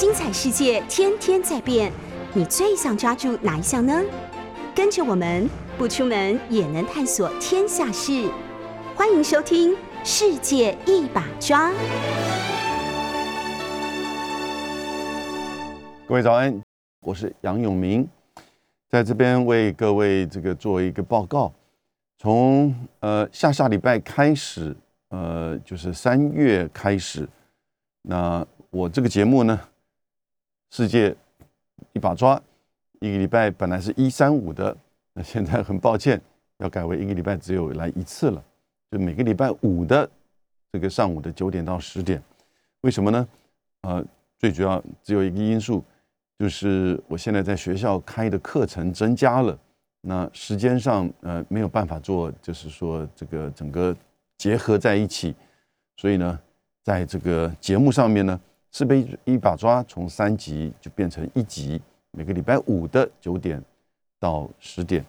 精彩世界天天在变，你最想抓住哪一项呢？跟着我们不出门也能探索天下事，欢迎收听《世界一把抓》。各位早安，我是杨永明，在这边为各位这个做一个报告。从呃下下礼拜开始，呃就是三月开始，那我这个节目呢，世界一把抓，一个礼拜本来是一三五的，那现在很抱歉要改为一个礼拜只有来一次了，就每个礼拜五的这个上午的九点到十点。为什么呢？呃，最主要只有一个因素，就是我现在在学校开的课程增加了。那时间上，呃，没有办法做，就是说这个整个结合在一起，所以呢，在这个节目上面呢，是被一把抓从三级就变成一级，每个礼拜五的九点到十点，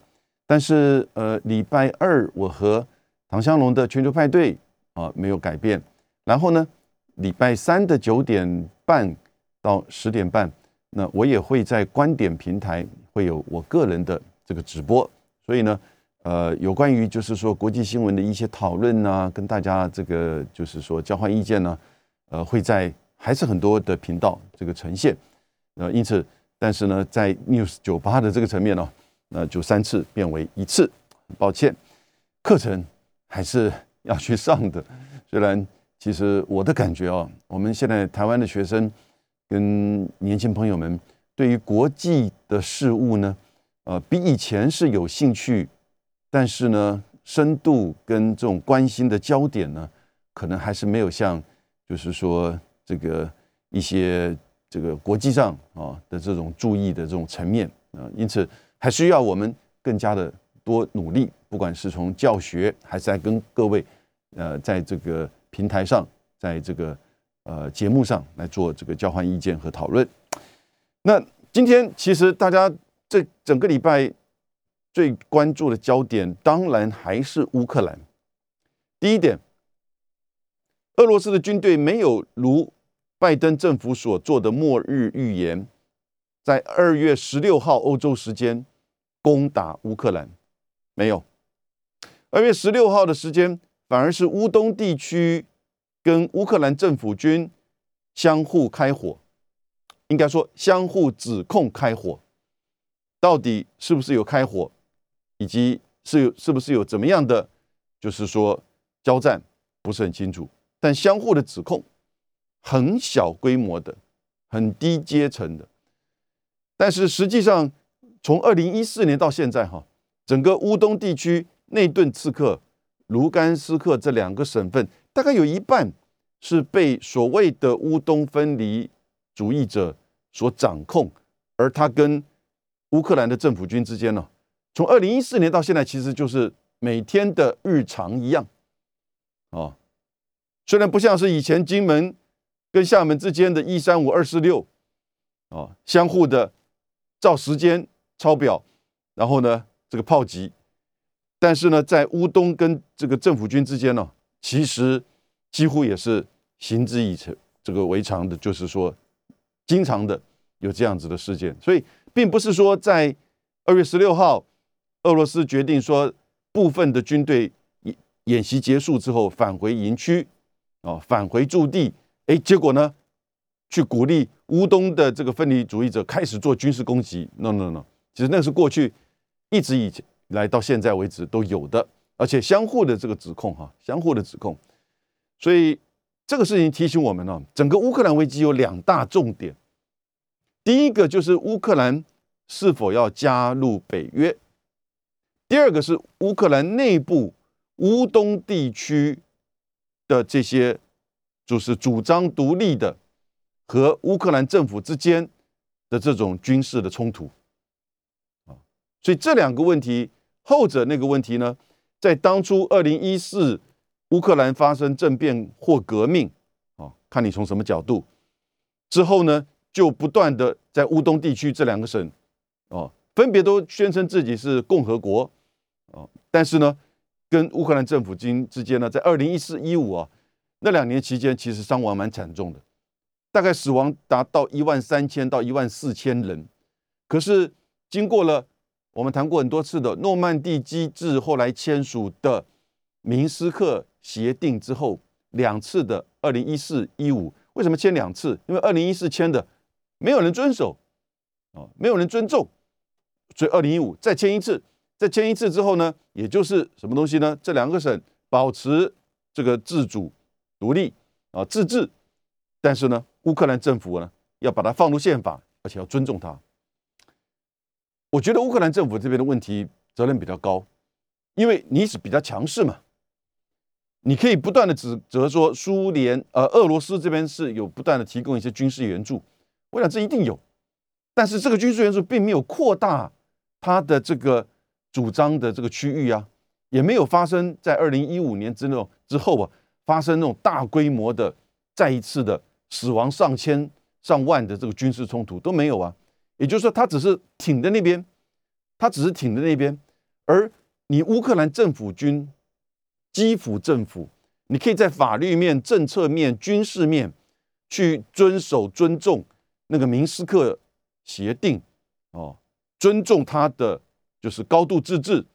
但是呃，礼拜二我和唐香龙的全球派对啊没有改变，然后呢，礼拜三的九点半到十点半，那我也会在观点平台会有我个人的。这个直播，所以呢，呃，有关于就是说国际新闻的一些讨论呢，跟大家这个就是说交换意见呢，呃，会在还是很多的频道这个呈现，呃，因此，但是呢，在 News 酒吧的这个层面呢，那就三次变为一次，抱歉，课程还是要去上的。虽然其实我的感觉哦，我们现在台湾的学生跟年轻朋友们对于国际的事物呢。呃，比以前是有兴趣，但是呢，深度跟这种关心的焦点呢，可能还是没有像，就是说这个一些这个国际上啊的这种注意的这种层面啊，因此还需要我们更加的多努力，不管是从教学，还是在跟各位呃在这个平台上，在这个呃节目上来做这个交换意见和讨论。那今天其实大家。这整个礼拜最关注的焦点，当然还是乌克兰。第一点，俄罗斯的军队没有如拜登政府所做的末日预言，在二月十六号欧洲时间攻打乌克兰，没有。二月十六号的时间，反而是乌东地区跟乌克兰政府军相互开火，应该说相互指控开火。到底是不是有开火，以及是是不是有怎么样的，就是说交战不是很清楚，但相互的指控，很小规模的，很低阶层的，但是实际上从二零一四年到现在哈，整个乌东地区内顿刺客、卢甘斯克这两个省份，大概有一半是被所谓的乌东分离主义者所掌控，而他跟乌克兰的政府军之间呢，从二零一四年到现在，其实就是每天的日常一样，啊，虽然不像是以前金门跟厦门之间的一三五二四六，啊，相互的照时间抄表，然后呢这个炮击，但是呢在乌东跟这个政府军之间呢，其实几乎也是行之以成这个为常的，就是说经常的有这样子的事件，所以。并不是说在二月十六号，俄罗斯决定说部分的军队演演习结束之后返回营区，啊，返回驻地，哎，结果呢，去鼓励乌东的这个分离主义者开始做军事攻击。No No No，其实那是过去一直以来到现在为止都有的，而且相互的这个指控哈，相互的指控。所以这个事情提醒我们呢，整个乌克兰危机有两大重点。第一个就是乌克兰是否要加入北约，第二个是乌克兰内部乌东地区的这些就是主张独立的和乌克兰政府之间的这种军事的冲突啊，所以这两个问题，后者那个问题呢，在当初二零一四乌克兰发生政变或革命啊，看你从什么角度之后呢？就不断的在乌东地区这两个省，啊，分别都宣称自己是共和国，啊，但是呢，跟乌克兰政府军之间呢，在二零一四一五啊那两年期间，其实伤亡蛮惨重的，大概死亡达到一万三千到一万四千人。可是经过了我们谈过很多次的诺曼底机制，后来签署的明斯克协定之后，两次的二零一四一五，为什么签两次？因为二零一四签的没有人遵守，啊，没有人尊重，所以二零一五再签一次，在签一次之后呢，也就是什么东西呢？这两个省保持这个自主、独立啊、自治，但是呢，乌克兰政府呢要把它放入宪法，而且要尊重它。我觉得乌克兰政府这边的问题责任比较高，因为你是比较强势嘛，你可以不断的指责说苏联呃俄罗斯这边是有不断的提供一些军事援助，我想这一定有，但是这个军事援助并没有扩大他的这个主张的这个区域啊，也没有发生在二零一五年之后之后啊发生那种大规模的再一次的死亡上千上万的这个军事冲突都没有啊。也就是说，他只是挺在那边，他只是挺在那边，而你乌克兰政府军、基辅政府，你可以在法律面、政策面、军事面去遵守、尊重那个明斯克协定，哦，尊重他的就是高度自治，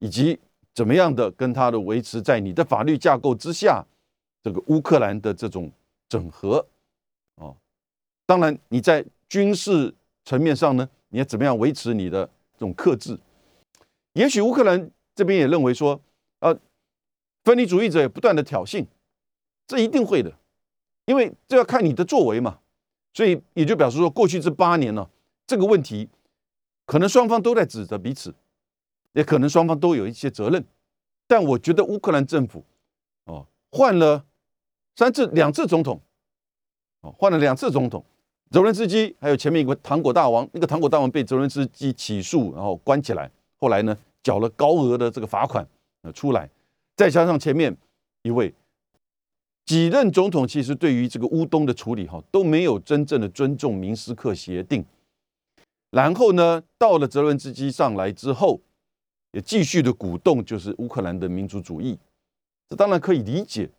以及怎么样的跟他的维持在你的法律架构之下，这个乌克兰的这种整合，哦，当然你在军事。层面上呢，你要怎么样维持你的这种克制？也许乌克兰这边也认为说，呃，分离主义者也不断的挑衅，这一定会的，因为这要看你的作为嘛。所以也就表示说，过去这八年呢，这个问题可能双方都在指责彼此，也可能双方都有一些责任。但我觉得乌克兰政府哦，换了三次、两次总统，哦，换了两次总统。泽伦斯基还有前面一个糖果大王，那个糖果大王被泽伦斯基起诉，然后关起来，后来呢缴了高额的这个罚款，呃出来，再加上前面一位几任总统，其实对于这个乌东的处理哈都没有真正的尊重明斯克协定，然后呢到了泽伦斯基上来之后，也继续的鼓动就是乌克兰的民族主义，这当然可以理解，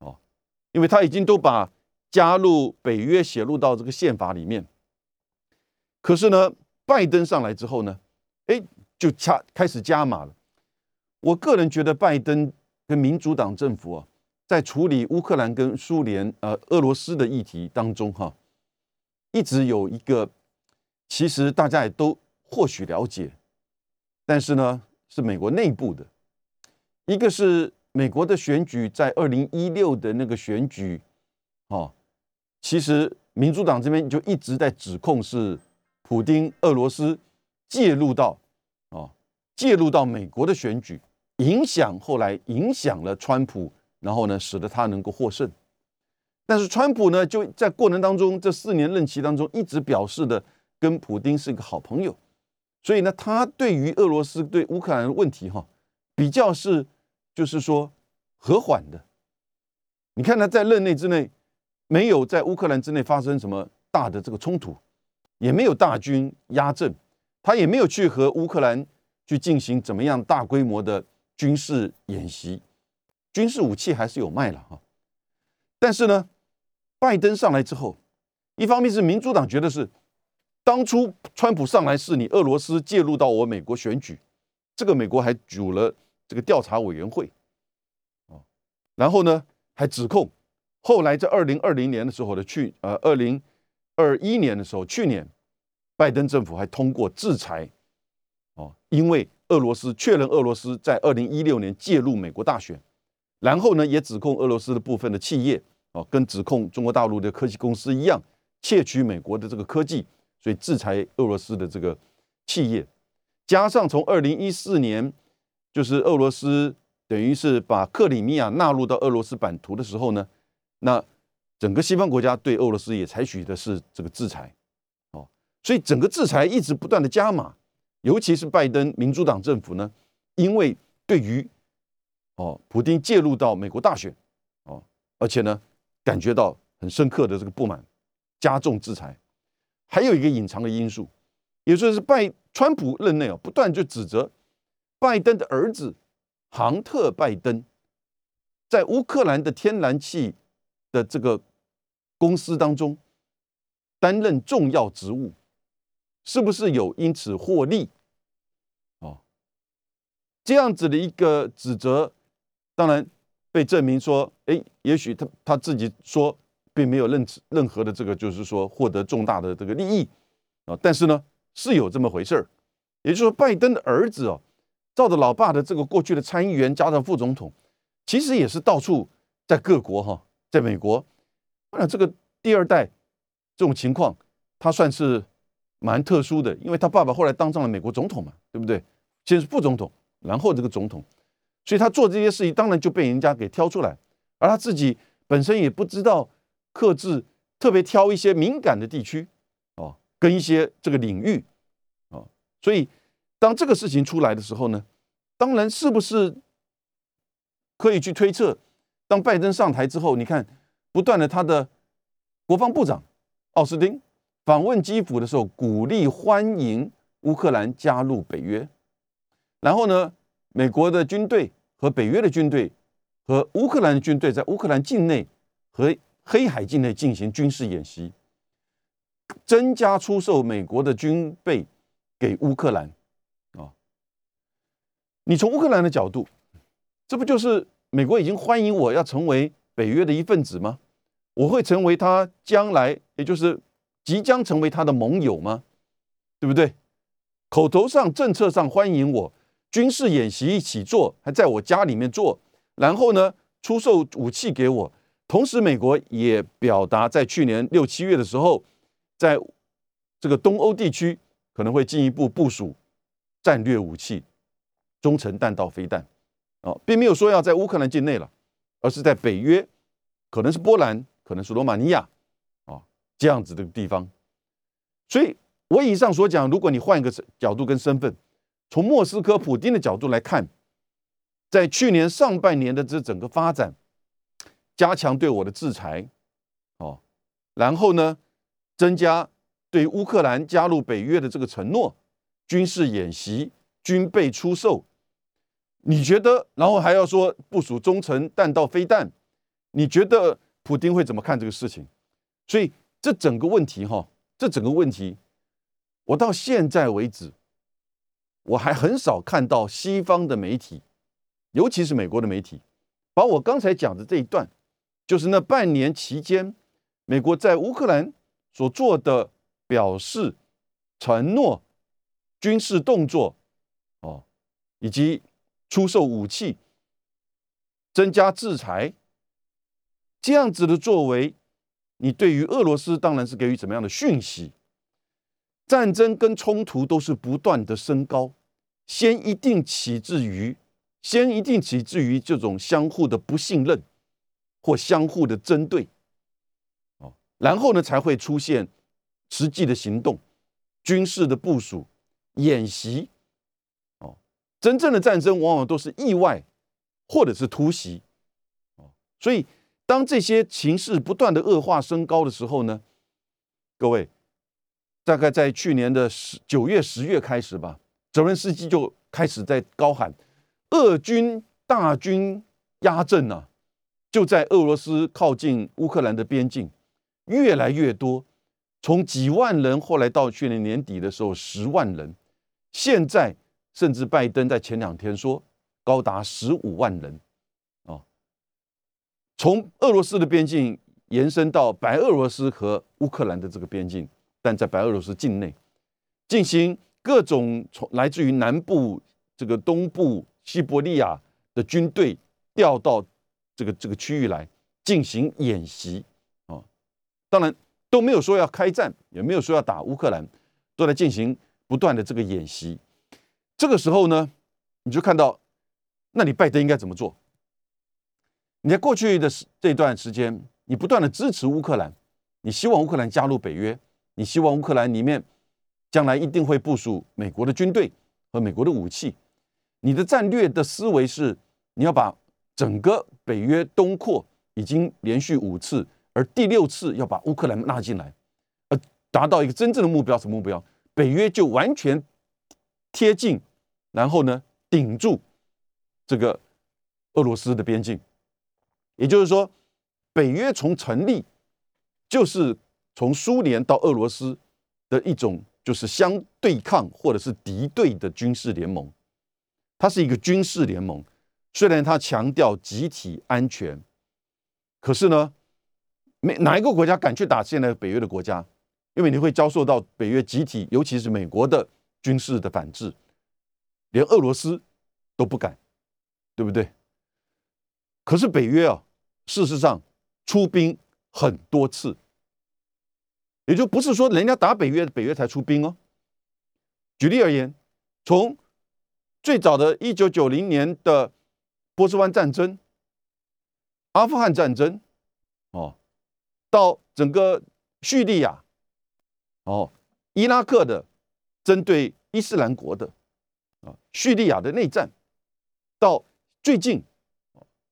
哦，因为他已经都把。加入北约写入到这个宪法里面，可是呢，拜登上来之后呢，哎，就加开始加码了。我个人觉得，拜登跟民主党政府啊，在处理乌克兰跟苏联呃俄罗斯的议题当中哈，一直有一个，其实大家也都或许了解，但是呢，是美国内部的，一个是美国的选举，在二零一六的那个选举，哦。其实民主党这边就一直在指控是普京、俄罗斯介入到啊，介入到美国的选举，影响后来影响了川普，然后呢，使得他能够获胜。但是川普呢，就在过程当中这四年任期当中，一直表示的跟普京是一个好朋友，所以呢，他对于俄罗斯对乌克兰的问题哈，比较是就是说和缓的。你看他在任内之内。没有在乌克兰之内发生什么大的这个冲突，也没有大军压阵，他也没有去和乌克兰去进行怎么样大规模的军事演习，军事武器还是有卖了哈。但是呢，拜登上来之后，一方面是民主党觉得是当初川普上来是你俄罗斯介入到我美国选举，这个美国还组了这个调查委员会，啊，然后呢还指控。后来在二零二零年的时候的去呃二零二一年的时候，去年拜登政府还通过制裁，哦，因为俄罗斯确认俄罗斯在二零一六年介入美国大选，然后呢也指控俄罗斯的部分的企业哦，跟指控中国大陆的科技公司一样窃取美国的这个科技，所以制裁俄罗斯的这个企业，加上从二零一四年就是俄罗斯等于是把克里米亚纳入到俄罗斯版图的时候呢。那整个西方国家对俄罗斯也采取的是这个制裁，哦，所以整个制裁一直不断的加码，尤其是拜登民主党政府呢，因为对于哦普京介入到美国大选，哦，而且呢感觉到很深刻的这个不满，加重制裁，还有一个隐藏的因素，也就是拜川普任内啊，不断就指责拜登的儿子杭特拜登在乌克兰的天然气。的这个公司当中担任重要职务，是不是有因此获利？哦，这样子的一个指责，当然被证明说，哎，也许他他自己说并没有任任何的这个，就是说获得重大的这个利益啊，但是呢，是有这么回事儿。也就是说，拜登的儿子哦，照着老爸的这个过去的参议员加上副总统，其实也是到处在各国哈，在美国，那这个第二代这种情况，他算是蛮特殊的，因为他爸爸后来当上了美国总统嘛，对不对？先是副总统，然后这个总统，所以他做这些事情，当然就被人家给挑出来，而他自己本身也不知道克制，特别挑一些敏感的地区哦，跟一些这个领域。所以，当这个事情出来的时候呢，当然是不是可以去推测，当拜登上台之后，你看不断的他的国防部长奥斯汀访问基辅的时候，鼓励欢迎乌克兰加入北约，然后呢，美国的军队和北约的军队和乌克兰的军队在乌克兰境内和黑海境内进行军事演习，增加出售美国的军备。给乌克兰啊，你从乌克兰的角度，这不就是美国已经欢迎我要成为北约的一份子吗？我会成为他将来，也就是即将成为他的盟友吗？对不对？口头上、政策上欢迎我，军事演习一起做，还在我家里面做，然后呢，出售武器给我。同时，美国也表达在去年六七月的时候，在这个东欧地区。可能会进一步部署战略武器、中程弹道飞弹，啊，并没有说要在乌克兰境内了，而是在北约，可能是波兰，可能是罗马尼亚，啊，这样子的地方。所以，我以上所讲，如果你换一个角度跟身份，从莫斯科普京的角度来看，在去年上半年的这整个发展，加强对我的制裁，哦，然后呢，增加。对乌克兰加入北约的这个承诺，军事演习、军备出售，你觉得？然后还要说部署中程弹道飞弹，你觉得普京会怎么看这个事情？所以这整个问题，哈，这整个问题，我到现在为止，我还很少看到西方的媒体，尤其是美国的媒体，把我刚才讲的这一段，就是那半年期间，美国在乌克兰所做的。表示承诺军事动作哦，以及出售武器、增加制裁这样子的作为，你对于俄罗斯当然是给予怎么样的讯息？战争跟冲突都是不断的升高，先一定起自于先一定起自于这种相互的不信任或相互的针对哦，然后呢才会出现。实际的行动、军事的部署、演习，哦，真正的战争往往都是意外或者是突袭，哦，所以当这些情势不断的恶化升高的时候呢，各位，大概在去年的十九月、十月开始吧，泽连斯基就开始在高喊，俄军大军压阵啊，就在俄罗斯靠近乌克兰的边境，越来越多。从几万人，后来到去年年底的时候，十万人，现在甚至拜登在前两天说高达十五万人，啊，从俄罗斯的边境延伸到白俄罗斯和乌克兰的这个边境，但在白俄罗斯境内进行各种从来自于南部、这个东部、西伯利亚的军队调到这个这个区域来进行演习，啊，当然。都没有说要开战，也没有说要打乌克兰，都在进行不断的这个演习。这个时候呢，你就看到，那你拜登应该怎么做？你在过去的这段时间，你不断的支持乌克兰，你希望乌克兰加入北约，你希望乌克兰里面将来一定会部署美国的军队和美国的武器。你的战略的思维是，你要把整个北约东扩已经连续五次。而第六次要把乌克兰纳进来，而达到一个真正的目标，什么目标？北约就完全贴近，然后呢，顶住这个俄罗斯的边境。也就是说，北约从成立就是从苏联到俄罗斯的一种就是相对抗或者是敌对的军事联盟，它是一个军事联盟。虽然他强调集体安全，可是呢，没哪一个国家敢去打现在北约的国家，因为你会遭受到北约集体，尤其是美国的军事的反制，连俄罗斯都不敢，对不对？可是北约啊，事实上出兵很多次，也就不是说人家打北约，北约才出兵哦。举例而言，从最早的一九九零年的。波斯湾战争、阿富汗战争，哦，到整个叙利亚，哦，伊拉克的针对伊斯兰国的啊，叙利亚的内战，到最近，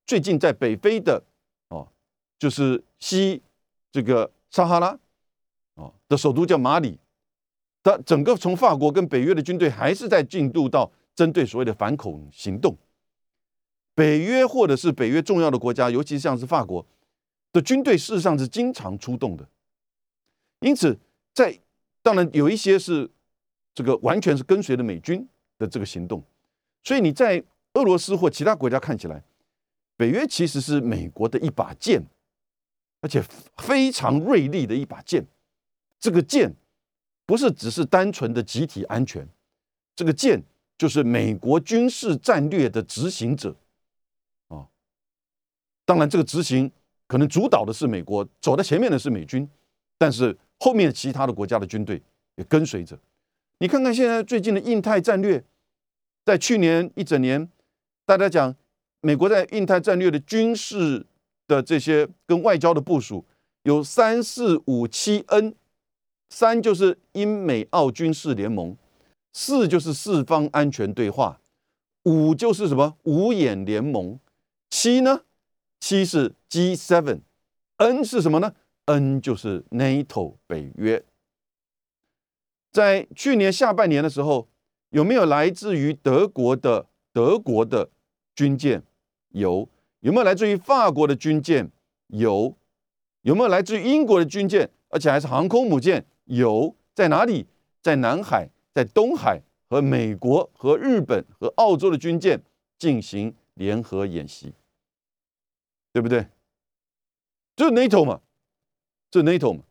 最近在北非的哦，就是西这个撒哈拉，哦的首都叫马里，的整个从法国跟北约的军队还是在进度到针对所谓的反恐行动。北约或者是北约重要的国家，尤其像是法国的军队，事实上是经常出动的。因此，在当然有一些是这个完全是跟随着美军的这个行动，所以你在俄罗斯或其他国家看起来，北约其实是美国的一把剑，而且非常锐利的一把剑。这个剑不是只是单纯的集体安全，这个剑就是美国军事战略的执行者。当然，这个执行可能主导的是美国，走在前面的是美军，但是后面其他的国家的军队也跟随着。你看看现在最近的印太战略，在去年一整年，大家讲美国在印太战略的军事的这些跟外交的部署，有三四五七 N，三就是英美澳军事联盟，四就是四方安全对话，五就是什么五眼联盟，七呢？七是 G7，N 是什么呢？N 就是 NATO 北约。在去年下半年的时候，有没有来自于德国的德国的军舰？有。有没有来自于法国的军舰？有。有没有来自于英国的军舰？而且还是航空母舰？有。在哪里？在南海、在东海和美国、和日本、和澳洲的军舰进行联合演习。对不对？就是 NATO 嘛，这 NATO 嘛，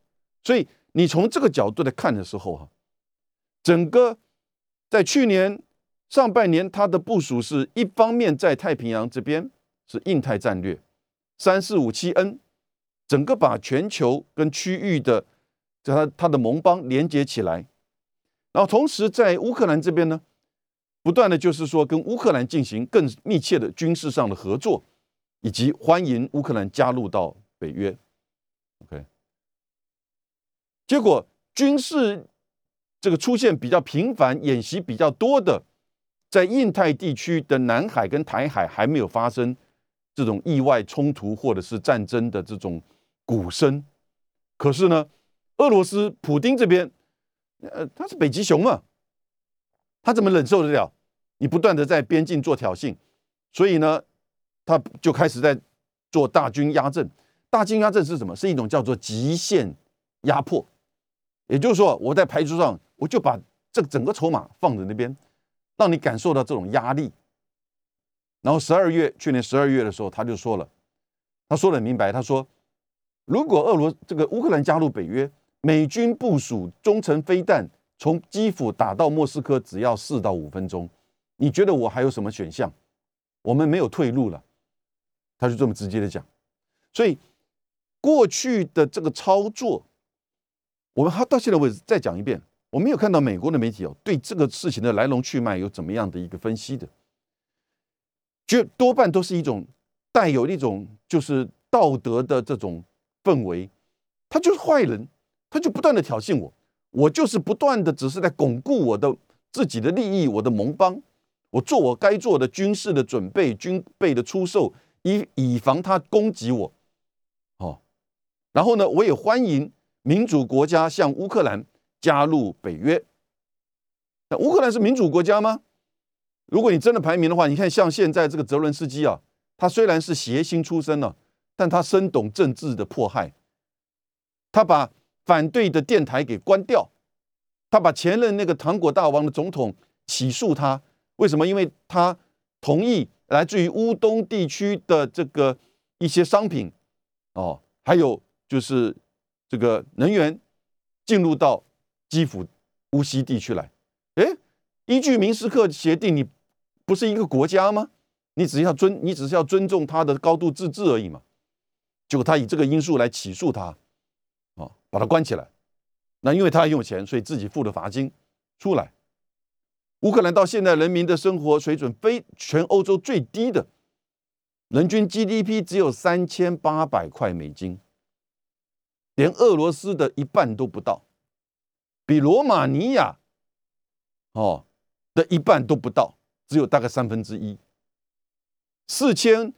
所以你从这个角度来看的时候哈，整个在去年上半年，它的部署是一方面在太平洋这边是印太战略，三四五七 N，整个把全球跟区域的它它的盟邦连接起来，然后同时在乌克兰这边呢，不断的就是说跟乌克兰进行更密切的军事上的合作。以及欢迎乌克兰加入到北约，OK。结果军事这个出现比较频繁、演习比较多的，在印太地区的南海跟台海还没有发生这种意外冲突或者是战争的这种鼓声。可是呢，俄罗斯普京这边，呃，他是北极熊嘛，他怎么忍受得了你不断的在边境做挑衅？所以呢？他就开始在做大军压阵，大军压阵是什么？是一种叫做极限压迫，也就是说，我在牌桌上，我就把这整个筹码放在那边，让你感受到这种压力。然后十二月，去年十二月的时候，他就说了，他说的明白，他说，如果俄罗这个乌克兰加入北约，美军部署中程飞弹从基辅打到莫斯科只要四到五分钟，你觉得我还有什么选项？我们没有退路了。他就这么直接的讲，所以过去的这个操作，我们还到现在为止再讲一遍，我没有看到美国的媒体哦对这个事情的来龙去脉有怎么样的一个分析的，就多半都是一种带有一种就是道德的这种氛围，他就是坏人，他就不断的挑衅我，我就是不断的只是在巩固我的自己的利益，我的盟邦，我做我该做的军事的准备，军备的出售。以以防他攻击我，哦，然后呢，我也欢迎民主国家向乌克兰加入北约。那乌克兰是民主国家吗？如果你真的排名的话，你看像现在这个泽伦斯基啊，他虽然是谐星出身呢，但他深懂政治的迫害，他把反对的电台给关掉，他把前任那个糖果大王的总统起诉他，为什么？因为他同意来自于乌东地区的这个一些商品，哦，还有就是这个能源进入到基辅乌西地区来。诶，依据明斯克协定，你不是一个国家吗？你只要尊，你只是要尊重他的高度自治而已嘛。结果他以这个因素来起诉他，啊，把他关起来。那因为他很有钱，所以自己付了罚金出来。乌克兰到现在人民的生活水准非全欧洲最低的，人均 GDP 只有三千八百块美金，连俄罗斯的一半都不到，比罗马尼亚哦的一半都不到，只有大概三分之一。四千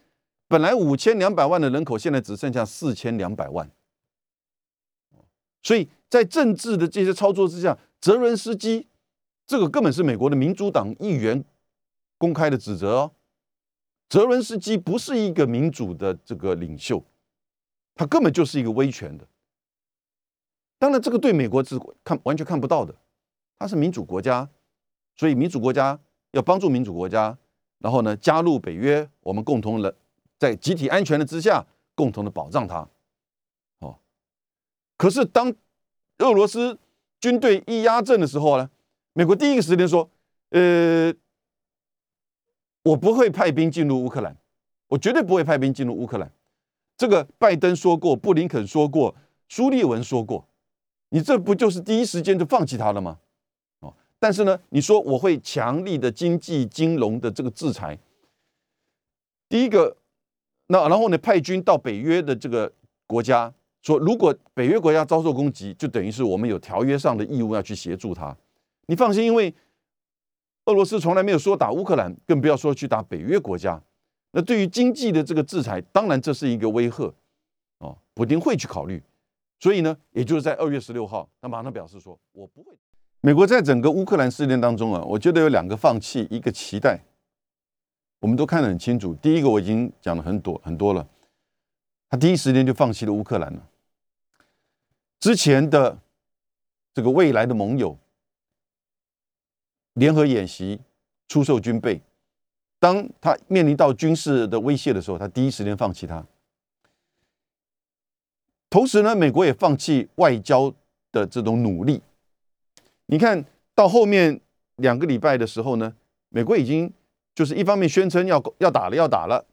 本来五千两百万的人口，现在只剩下四千两百万。所以在政治的这些操作之下，泽伦斯基这个根本是美国的民主党议员公开的指责哦。泽伦斯基不是一个民主的这个领袖，他根本就是一个威权的。当然，这个对美国是看完全看不到的。他是民主国家，所以民主国家要帮助民主国家。然后呢，加入北约，我们共同的在集体安全的之下，共同的保障它。哦，可是当俄罗斯军队一压阵的时候呢，美国第一个时间说：“呃，我不会派兵进入乌克兰，我绝对不会派兵进入乌克兰。”这个拜登说过，布林肯说过，苏利文说过，你这不就是第一时间就放弃他了吗？哦但是呢，你说我会强力的经济金融的这个制裁。第一个，那然后呢，派军到北约的这个国家，说如果北约国家遭受攻击，就等于是我们有条约上的义务要去协助他。你放心，因为俄罗斯从来没有说打乌克兰，更不要说去打北约国家。那对于经济的这个制裁，当然这是一个威吓哦，普京会去考虑。所以呢，也就是在二月十六号，他马上表示说，我不会。美国在整个乌克兰事件当中啊，我觉得有两个放弃，一个期待，我们都看得很清楚。第一个我已经讲了很多很多了，他第一时间就放弃了乌克兰了。之前的这个未来的盟友联合演习、出售军备，当他面临到军事的威胁的时候，他第一时间放弃它。同时呢，美国也放弃外交的这种努力。你看到后面两个礼拜的时候呢，美国已经就是一方面宣称要要打了要打了，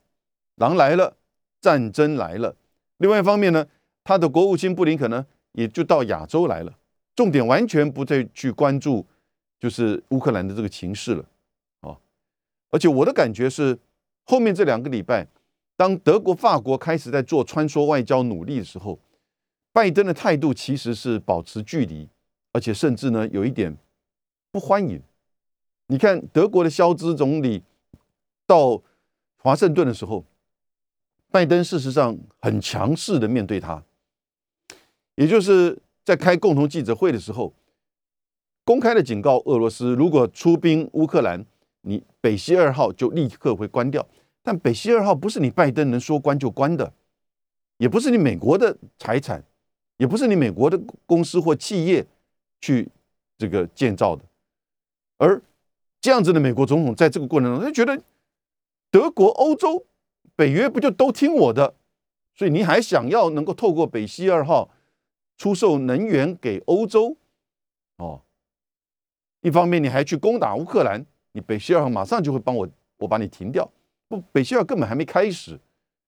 狼来了，战争来了；另外一方面呢，他的国务卿布林肯呢也就到亚洲来了，重点完全不再去关注就是乌克兰的这个情势了，哦，而且我的感觉是，后面这两个礼拜，当德国、法国开始在做穿梭外交努力的时候，拜登的态度其实是保持距离。而且甚至呢，有一点不欢迎。你看德国的肖兹总理到华盛顿的时候，拜登事实上很强势的面对他，也就是在开共同记者会的时候，公开的警告俄罗斯，如果出兵乌克兰，你北溪二号就立刻会关掉。但北溪二号不是你拜登能说关就关的，也不是你美国的财产，也不是你美国的公司或企业。去这个建造的，而这样子的美国总统在这个过程中，他觉得德国、欧洲、北约不就都听我的，所以你还想要能够透过北溪二号出售能源给欧洲？哦，一方面你还去攻打乌克兰，你北溪二马上就会帮我，我把你停掉。不，北溪二根本还没开始，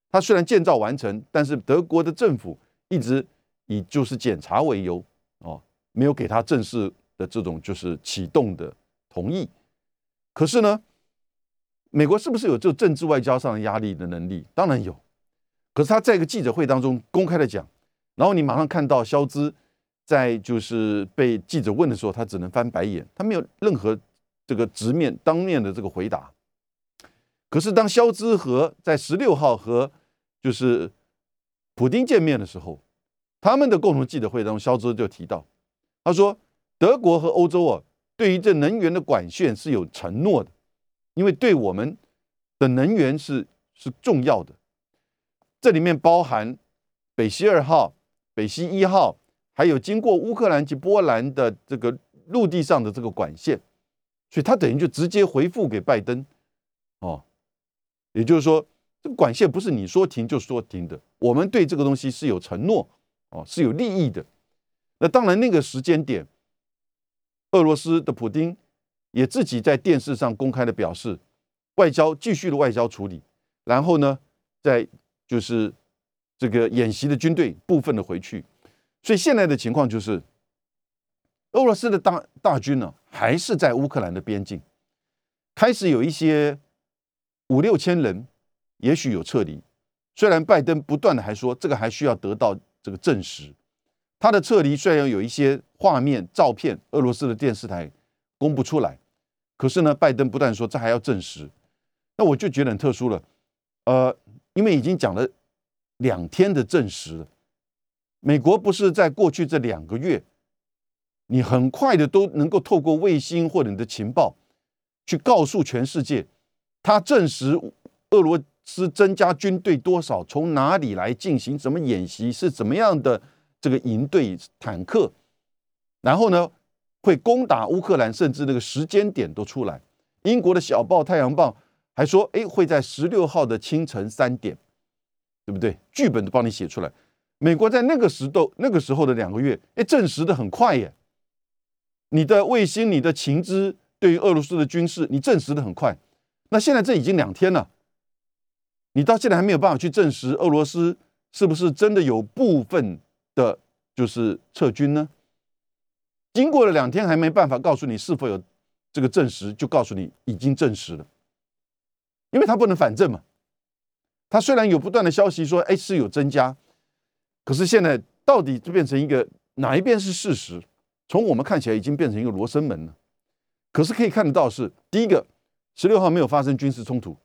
它虽然建造完成，但是德国的政府一直以就是检查为由。哦没有给他正式的这种就是启动的同意，可是呢，美国是不是有这政治外交上的压力的能力？当然有。可是他在一个记者会当中公开的讲，然后你马上看到肖兹在就是被记者问的时候，他只能翻白眼，他没有任何这个直面当面的这个回答。可是当肖兹和在十六号和就是普京见面的时候，他们的共同记者会当中，肖兹就提到。他说：“德国和欧洲啊，对于这能源的管线是有承诺的，因为对我们的能源是是重要的。这里面包含北溪二号、北溪一号，还有经过乌克兰及波兰的这个陆地上的这个管线，所以他等于就直接回复给拜登，哦，也就是说，这个管线不是你说停就说停的，我们对这个东西是有承诺，哦，是有利益的。那当然，那个时间点，俄罗斯的普京也自己在电视上公开的表示，外交继续的外交处理，然后呢，在就是这个演习的军队部分的回去，所以现在的情况就是，俄罗斯的大大军呢还是在乌克兰的边境，开始有一些五六千人，也许有撤离，虽然拜登不断的还说这个还需要得到这个证实。他的撤离虽然有一些画面、照片，俄罗斯的电视台公布出来，可是呢，拜登不但说这还要证实，那我就觉得很特殊了。呃，因为已经讲了两天的证实了，美国不是在过去这两个月，你很快的都能够透过卫星或者你的情报去告诉全世界，他证实俄罗斯增加军队多少，从哪里来进行什么演习，是怎么样的。这个营队坦克，然后呢会攻打乌克兰，甚至那个时间点都出来。英国的小报《太阳报》还说，哎，会在十六号的清晨三点，对不对？剧本都帮你写出来。美国在那个时都那个时候的两个月，哎，证实的很快耶。你的卫星、你的情资对于俄罗斯的军事，你证实的很快。那现在这已经两天了，你到现在还没有办法去证实俄罗斯是不是真的有部分。的就是撤军呢？经过了两天还没办法告诉你是否有这个证实，就告诉你已经证实了，因为他不能反证嘛。他虽然有不断的消息说，哎是有增加，可是现在到底就变成一个哪一边是事实？从我们看起来已经变成一个罗生门了。可是可以看得到是第一个，十六号没有发生军事冲突，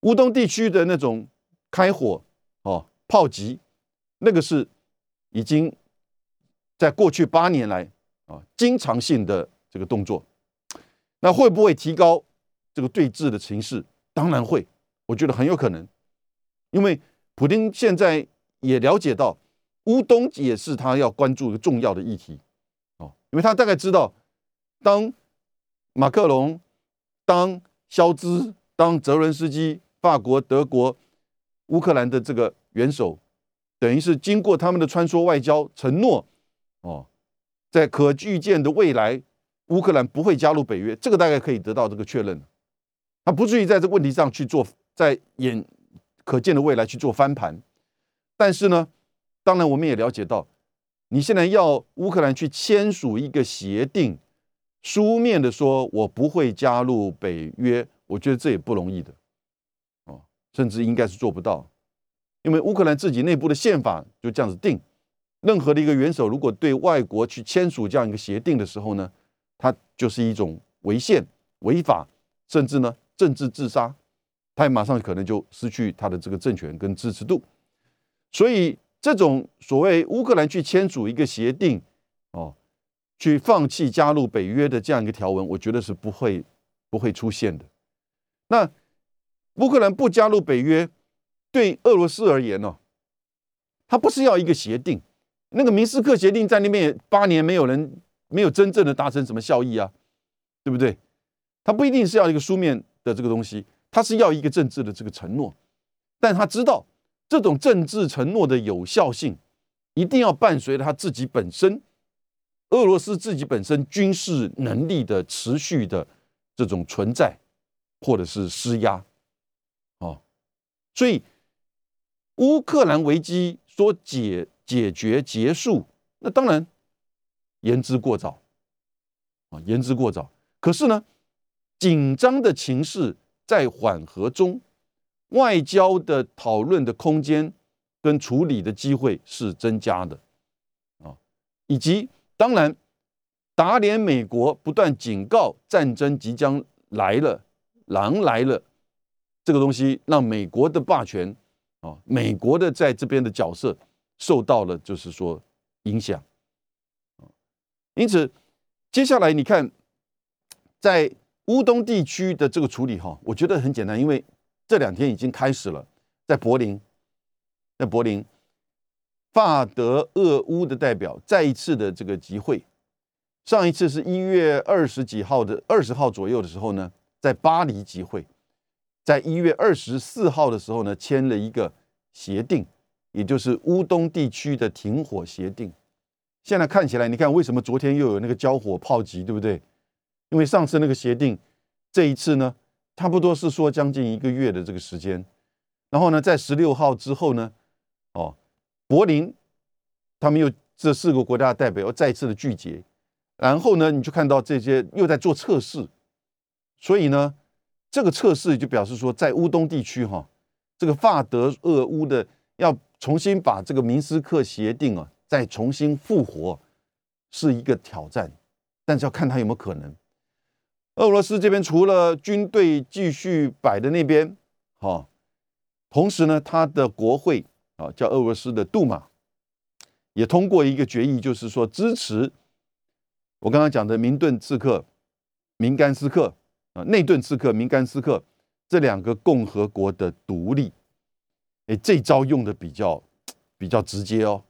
乌东地区的那种开火哦炮击。那个是已经在过去八年来啊经常性的这个动作，那会不会提高这个对峙的情势？当然会，我觉得很有可能，因为普京现在也了解到乌东也是他要关注一个重要的议题哦，因为他大概知道，当马克龙、当肖兹、当泽伦斯基、法国、德国、乌克兰的这个元首。等于是经过他们的穿梭外交承诺，哦，在可预见的未来，乌克兰不会加入北约，这个大概可以得到这个确认。他不至于在这个问题上去做，在眼可见的未来去做翻盘。但是呢，当然我们也了解到，你现在要乌克兰去签署一个协定，书面的说我不会加入北约，我觉得这也不容易的，哦，甚至应该是做不到。因为乌克兰自己内部的宪法就这样子定，任何的一个元首如果对外国去签署这样一个协定的时候呢，他就是一种违宪、违法，甚至呢政治自杀，他也马上可能就失去他的这个政权跟支持度。所以这种所谓乌克兰去签署一个协定，哦，去放弃加入北约的这样一个条文，我觉得是不会不会出现的。那乌克兰不加入北约。对俄罗斯而言呢，他不是要一个协定，那个明斯克协定在那边八年没有人没有真正的达成什么效益啊，对不对？他不一定是要一个书面的这个东西，他是要一个政治的这个承诺，但他知道这种政治承诺的有效性，一定要伴随着他自己本身俄罗斯自己本身军事能力的持续的这种存在，或者是施压，哦，所以。乌克兰危机说解解决结束，那当然言之过早啊，言之过早。可是呢，紧张的情势在缓和中，外交的讨论的空间跟处理的机会是增加的啊，以及当然打脸美国不断警告战争即将来了，狼来了，这个东西让美国的霸权。啊，美国的在这边的角色受到了，就是说影响因此接下来你看，在乌东地区的这个处理哈，我觉得很简单，因为这两天已经开始了，在柏林，在柏林，法德俄乌的代表再一次的这个集会。上一次是一月二十几号的二十号左右的时候呢，在巴黎集会，在一月二十四号的时候呢，签了一个协定，也就是乌东地区的停火协定。现在看起来，你看为什么昨天又有那个交火炮击，对不对？因为上次那个协定，这一次呢，差不多是说将近一个月的这个时间。然后呢，在十六号之后呢，哦，柏林他们又这四个国家的代表又再次的聚集。然后呢，你就看到这些又在做测试，所以呢，这个测试就表示说，在乌东地区哈，这个法德俄乌的要重新把这个明斯克协定啊再重新复活，是一个挑战，但是要看他有没有可能。俄罗斯这边除了军队继续摆的那边，哈，同时呢，他的国会啊叫俄罗斯的杜马，也通过一个决议，就是说支持。我刚刚讲的明顿刺客、明甘斯克啊，内顿刺客、明甘斯克这两个共和国的独立，哎，这招用的比较比较直接哦。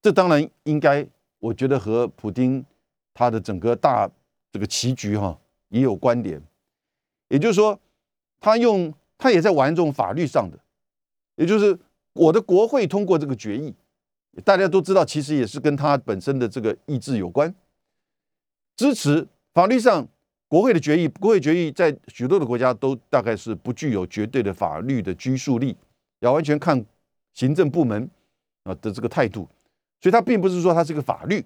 这当然应该，我觉得和普京他的整个大这个棋局哈也有关联。也就是说，他用他也在玩这种法律上的，也就是我的国会通过这个决议，大家都知道，其实也是跟他本身的这个意志有关。支持法律上国会的决议，国会决议在许多的国家都大概是不具有绝对的法律的拘束力，要完全看行政部门啊的这个态度，所以它并不是说它是个法律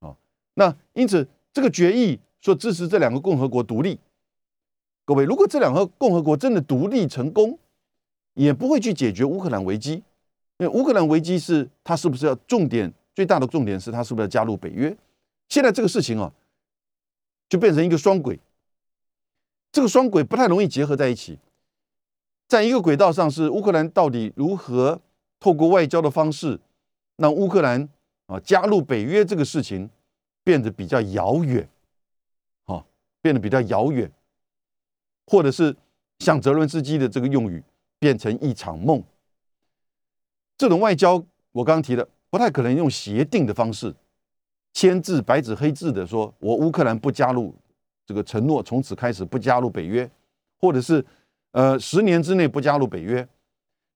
啊。那因此这个决议说支持这两个共和国独立，各位，如果这两个共和国真的独立成功，也不会去解决乌克兰危机，因为乌克兰危机是它是不是要重点最大的重点是它是不是要加入北约？现在这个事情啊，就变成一个双轨，这个双轨不太容易结合在一起。在一个轨道上是乌克兰到底如何透过外交的方式让乌克兰啊加入北约这个事情变得比较遥远，变得比较遥远，或者是像泽伦斯基的这个用语，变成一场梦。这种外交我刚刚提的，不太可能用协定的方式。签字白纸黑字的说，我乌克兰不加入这个承诺，从此开始不加入北约，或者是呃十年之内不加入北约。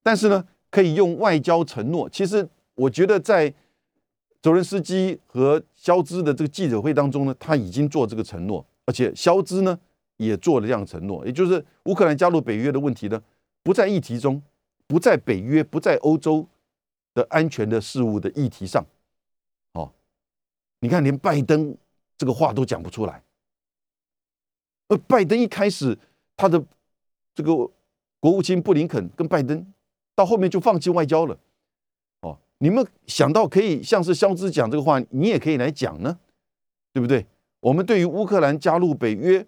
但是呢，可以用外交承诺。其实我觉得在泽伦斯基和肖兹的这个记者会当中呢，他已经做这个承诺，而且肖兹呢也做了这样承诺，也就是乌克兰加入北约的问题呢不在议题中，不在北约，不在欧洲的安全的事务的议题上。哦你看，连拜登这个话都讲不出来。而拜登一开始，他的这个国务卿布林肯跟拜登，到后面就放弃外交了。哦，你们想到可以像是肖兹讲这个话，你也可以来讲呢，对不对？我们对于乌克兰加入北约，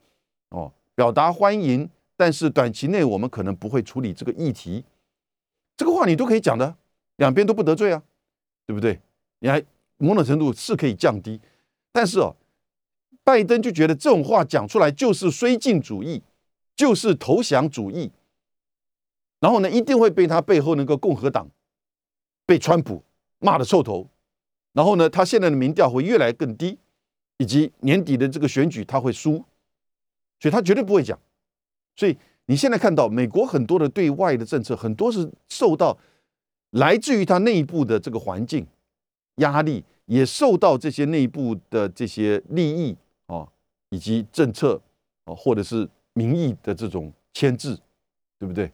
哦，表达欢迎，但是短期内我们可能不会处理这个议题。这个话你都可以讲的，两边都不得罪啊，对不对？你还。某种程度是可以降低，但是哦，拜登就觉得这种话讲出来就是绥靖主义，就是投降主义，然后呢，一定会被他背后那个共和党被川普骂的臭头，然后呢，他现在的民调会越来更低，以及年底的这个选举他会输，所以他绝对不会讲。所以你现在看到美国很多的对外的政策，很多是受到来自于他内部的这个环境压力。也受到这些内部的这些利益啊，以及政策啊，或者是民意的这种牵制，对不对？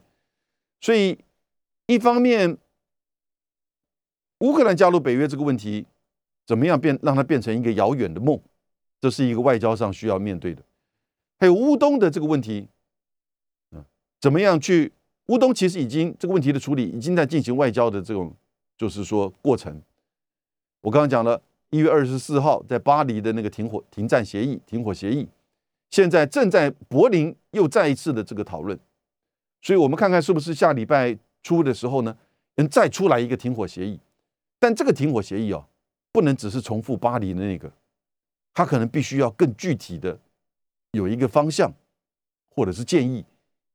所以一方面，乌克兰加入北约这个问题，怎么样变让它变成一个遥远的梦？这是一个外交上需要面对的。还有乌东的这个问题，嗯，怎么样去？乌东其实已经这个问题的处理已经在进行外交的这种，就是说过程。我刚刚讲了，一月二十四号在巴黎的那个停火停战协议、停火协议，现在正在柏林又再一次的这个讨论，所以我们看看是不是下礼拜初的时候呢，能再出来一个停火协议。但这个停火协议哦，不能只是重复巴黎的那个，他可能必须要更具体的有一个方向，或者是建议，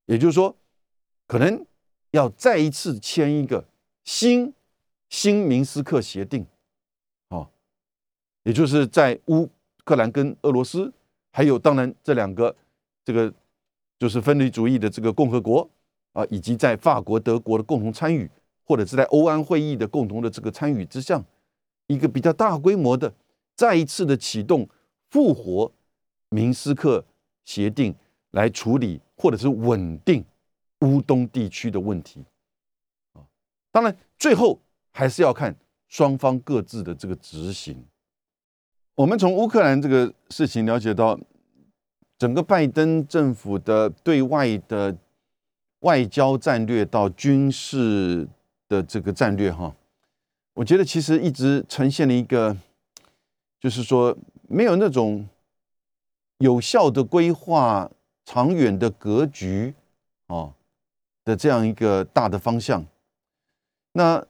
也就是说，可能要再一次签一个新。新明斯克协定，哦，也就是在乌克兰跟俄罗斯，还有当然这两个这个就是分离主义的这个共和国啊，以及在法国、德国的共同参与，或者是在欧安会议的共同的这个参与之下，一个比较大规模的再一次的启动复活明斯克协定来处理或者是稳定乌东地区的问题啊，当然最后。还是要看双方各自的这个执行。我们从乌克兰这个事情了解到，整个拜登政府的对外的外交战略到军事的这个战略，哈，我觉得其实一直呈现了一个，就是说没有那种有效的规划、长远的格局，哦的这样一个大的方向。那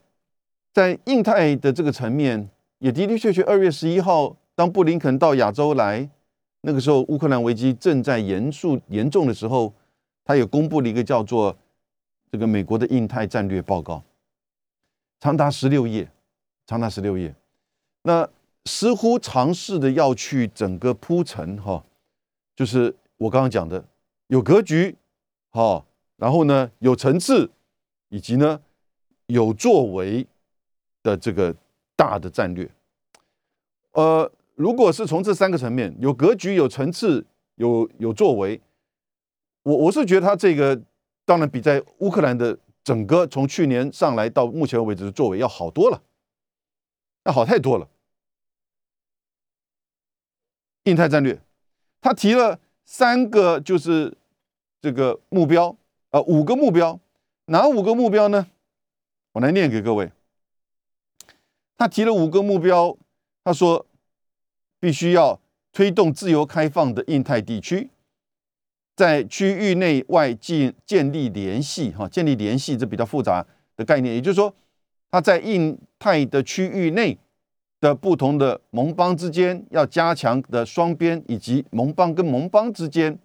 在印太的这个层面，也的的确确，二月十一号，当布林肯到亚洲来，那个时候乌克兰危机正在严肃严重的时候，他也公布了一个叫做这个美国的印太战略报告，长达十六页，长达十六页，那似乎尝试的要去整个铺陈哈，就是我刚刚讲的有格局，哈，然后呢有层次，以及呢有作为。的这个大的战略，呃，如果是从这三个层面，有格局、有层次、有有作为，我我是觉得他这个当然比在乌克兰的整个从去年上来到目前为止的作为要好多了，要好太多了。印太战略，他提了三个，就是这个目标，呃，五个目标，哪五个目标呢？我来念给各位。他提了五个目标，他说必须要推动自由开放的印太地区，在区域内外建建立联系，哈，建立联系这比较复杂的概念，也就是说，他在印太的区域内的不同的盟邦之间要加强的双边以及盟邦跟盟邦之间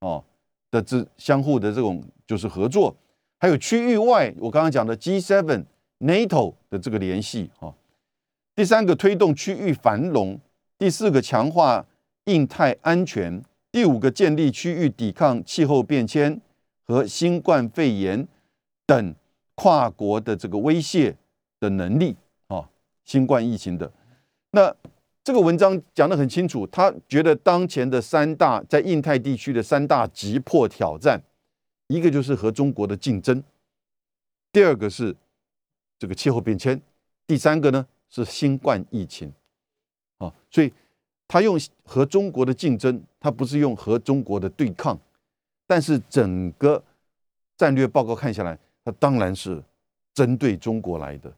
哦的这相互的这种就是合作，还有区域外我刚刚讲的 G7、NATO 的这个联系，哈。第三个推动区域繁荣，第四个强化印太安全，第五个建立区域抵抗气候变迁和新冠肺炎等跨国的这个威胁的能力，新冠疫情的。那这个文章讲得很清楚，他觉得当前的三大在印太地区的三大急迫挑战，一个就是和中国的竞争，第二个是这个气候变迁，第三个呢？是新冠疫情，啊，所以他用和中国的竞争，他不是用和中国的对抗，但是整个战略报告看下来，他当然是针对中国来的，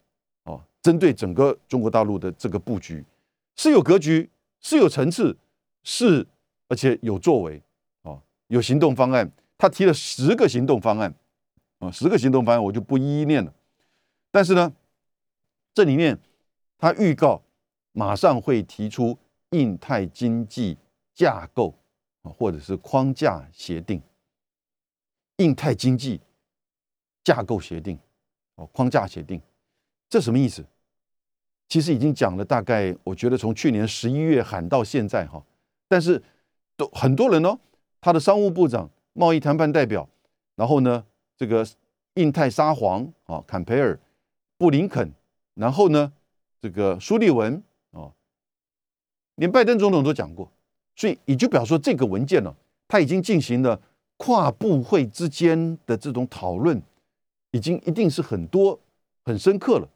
针对整个中国大陆的这个布局是有格局，是有层次，是而且有作为，哦，有行动方案，他提了十个行动方案，啊，十个行动方案我就不一一念了，但是呢，这里面。他预告马上会提出印太经济架构啊，或者是框架协定。印太经济架构协定哦，框架协定，这什么意思？其实已经讲了大概，我觉得从去年十一月喊到现在哈，但是都很多人哦，他的商务部长、贸易谈判代表，然后呢，这个印太沙皇啊，坎培尔、布林肯，然后呢？这个苏利文哦，连拜登总统都讲过，所以也就表示说，这个文件呢，他已经进行了跨部会之间的这种讨论，已经一定是很多很深刻了。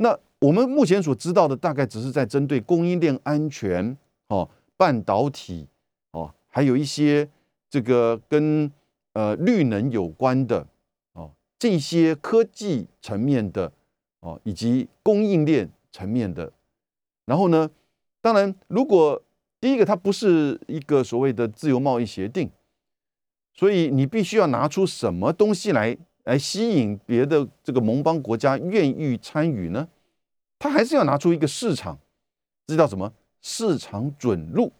那我们目前所知道的，大概只是在针对供应链安全哦、半导体哦，还有一些这个跟呃绿能有关的哦这些科技层面的。哦，以及供应链层面的，然后呢，当然，如果第一个它不是一个所谓的自由贸易协定，所以你必须要拿出什么东西来来吸引别的这个盟邦国家愿意参与呢？他还是要拿出一个市场，这叫什么？市场准入，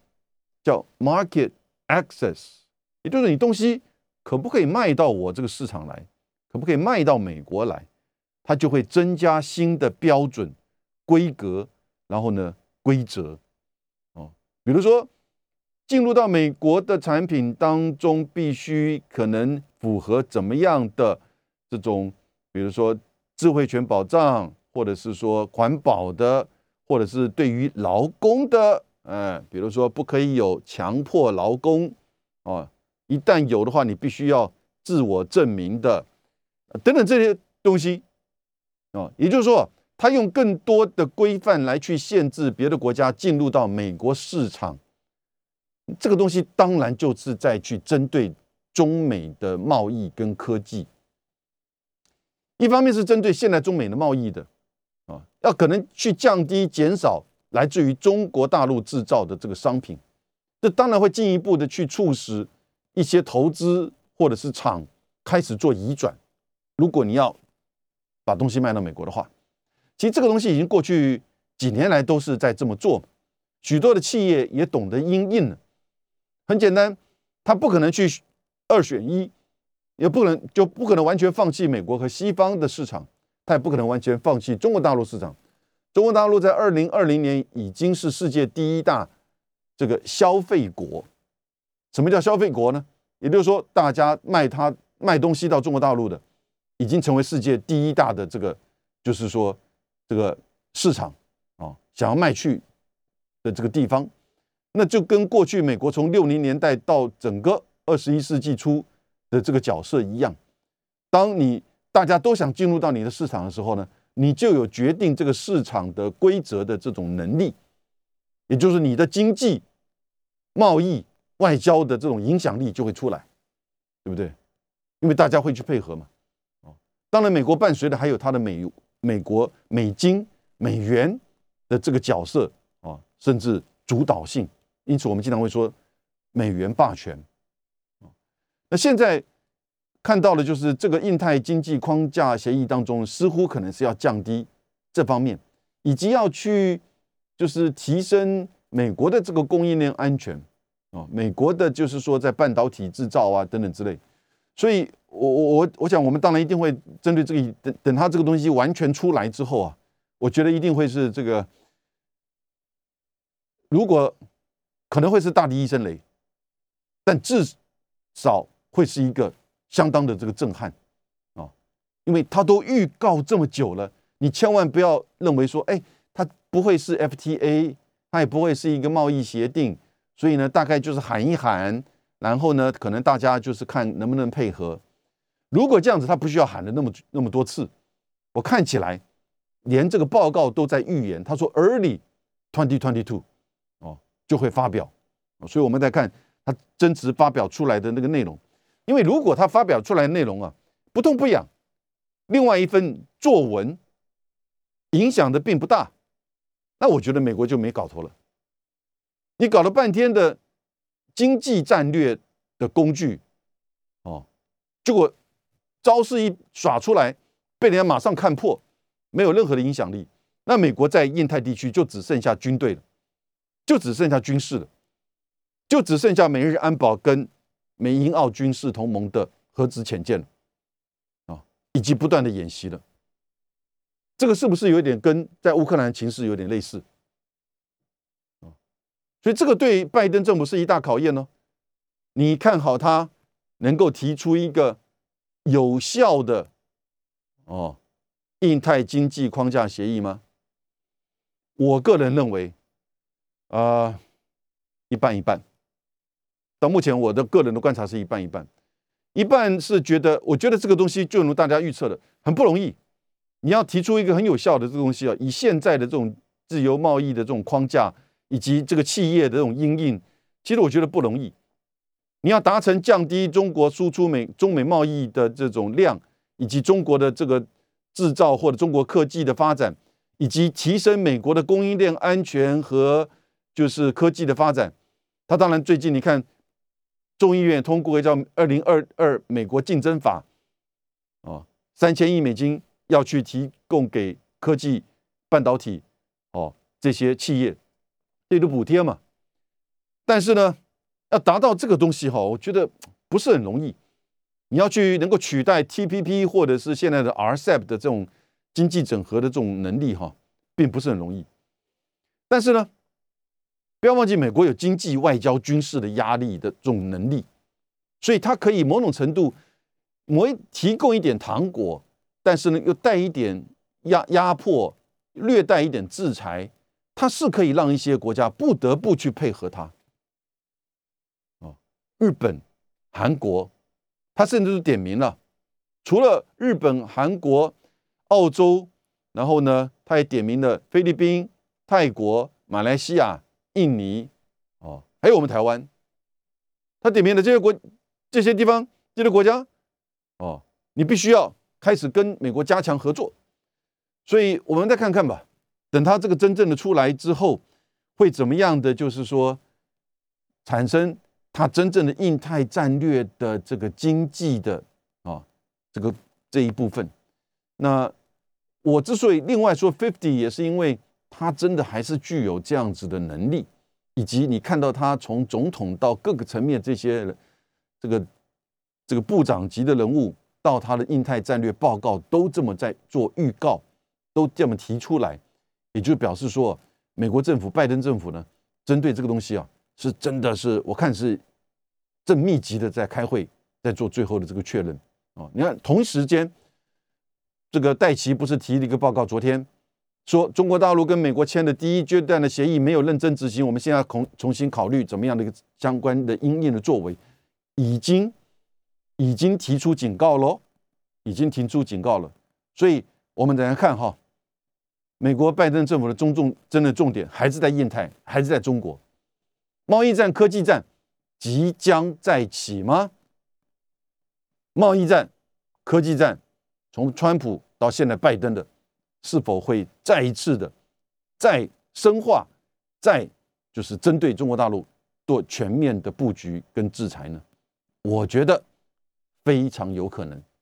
叫 market access，也就是你东西可不可以卖到我这个市场来，可不可以卖到美国来？它就会增加新的标准、规格，然后呢规则，哦，比如说进入到美国的产品当中，必须可能符合怎么样的这种，比如说智慧权保障，或者是说环保的，或者是对于劳工的，嗯，比如说不可以有强迫劳工，哦，一旦有的话，你必须要自我证明的。等等这些东西，啊，也就是说，他用更多的规范来去限制别的国家进入到美国市场，这个东西当然就是在去针对中美的贸易跟科技。一方面是针对现在中美的贸易的，啊，要可能去降低、减少来自于中国大陆制造的这个商品，这当然会进一步的去促使一些投资或者是厂开始做移转。如果你要把东西卖到美国的话，其实这个东西已经过去几年来都是在这么做，许多的企业也懂得应应了。很简单，他不可能去二选一，也不可能就不可能完全放弃美国和西方的市场，他也不可能完全放弃中国大陆市场。中国大陆在二零二零年已经是世界第一大这个消费国。什么叫消费国呢？也就是说，大家卖他卖东西到中国大陆的。已经成为世界第一大的这个，就是说这个市场啊，想要卖去的这个地方，那就跟过去美国从六零年代到整个二十一世纪初的这个角色一样。当你大家都想进入到你的市场的时候呢，你就有决定这个市场的规则的这种能力，也就是你的经济、贸易、外交的这种影响力就会出来，对不对？因为大家会去配合嘛。哦当然，美国伴随的还有它的美美国美金美元的这个角色啊，甚至主导性。因此，我们经常会说美元霸权。那现在看到的，就是这个印太经济框架协议当中，似乎可能是要降低这方面，以及要去就是提升美国的这个供应链安全啊。美国的就是说在半导体制造啊等等之类，所以。我我我我想，我们当然一定会针对这个等等它这个东西完全出来之后啊，我觉得一定会是这个，如果可能会是大敌一声雷，但至少会是一个相当的这个震撼啊，因为它都预告这么久了，你千万不要认为说，哎，它不会是 FTA，它也不会是一个贸易协定，所以呢，大概就是喊一喊，然后呢，可能大家就是看能不能配合。如果这样子，他不需要喊的那么那么多次。我看起来，连这个报告都在预言，他说 early twenty twenty two 哦就会发表。所以我们在看他真实发表出来的那个内容。因为如果他发表出来的内容啊不痛不痒，另外一份作文影响的并不大，那我觉得美国就没搞头了。你搞了半天的经济战略的工具，哦，结果。招式一耍出来，被人家马上看破，没有任何的影响力。那美国在印太地区就只剩下军队了，就只剩下军事了，就只剩下美日安保跟美英澳军事同盟的核子潜舰了，啊，以及不断的演习了。这个是不是有点跟在乌克兰情势有点类似？啊，所以这个对拜登政府是一大考验呢。你看好他能够提出一个？有效的哦，印太经济框架协议吗？我个人认为，啊，一半一半。到目前，我的个人的观察是一半一半。一半是觉得，我觉得这个东西就如大家预测的，很不容易。你要提出一个很有效的这个东西啊，以现在的这种自由贸易的这种框架，以及这个企业的这种应应，其实我觉得不容易。你要达成降低中国输出美中美贸易的这种量，以及中国的这个制造或者中国科技的发展，以及提升美国的供应链安全和就是科技的发展，他当然最近你看众议院通过一个叫《二零二二美国竞争法》，啊，三千亿美金要去提供给科技半导体哦这些企业这都补贴嘛，但是呢。要达到这个东西哈，我觉得不是很容易。你要去能够取代 TPP 或者是现在的 RCEP 的这种经济整合的这种能力哈，并不是很容易。但是呢，不要忘记美国有经济、外交、军事的压力的这种能力，所以它可以某种程度，某提供一点糖果，但是呢又带一点压压迫，略带一点制裁，它是可以让一些国家不得不去配合它。哦，日本、韩国，他甚至是点名了，除了日本、韩国、澳洲，然后呢，他也点名了菲律宾。泰国、马来西亚、印尼，哦，还有我们台湾，他点名的这些国、这些地方、这些国家，哦，你必须要开始跟美国加强合作。所以，我们再看看吧。等他这个真正的出来之后，会怎么样的？就是说，产生他真正的印太战略的这个经济的啊，这个这一部分。那我之所以另外说 fifty，也是因为。他真的还是具有这样子的能力，以及你看到他从总统到各个层面这些这个这个部长级的人物，到他的印太战略报告都这么在做预告，都这么提出来，也就表示说，美国政府拜登政府呢，针对这个东西啊，是真的是我看是正密集的在开会，在做最后的这个确认啊。你看同时间，这个戴奇不是提了一个报告，昨天。说中国大陆跟美国签的第一阶段的协议没有认真执行，我们现在重重新考虑怎么样的一个相关的应验的作为，已经已经提出警告喽，已经提出警告了。所以，我们等下看哈，美国拜登政府的中重真的重点还是在印太，还是在中国贸易战、科技战即将再起吗？贸易战、科技战，从川普到现在拜登的。是否会再一次的再深化，再就是针对中国大陆做全面的布局跟制裁呢？我觉得非常有可能。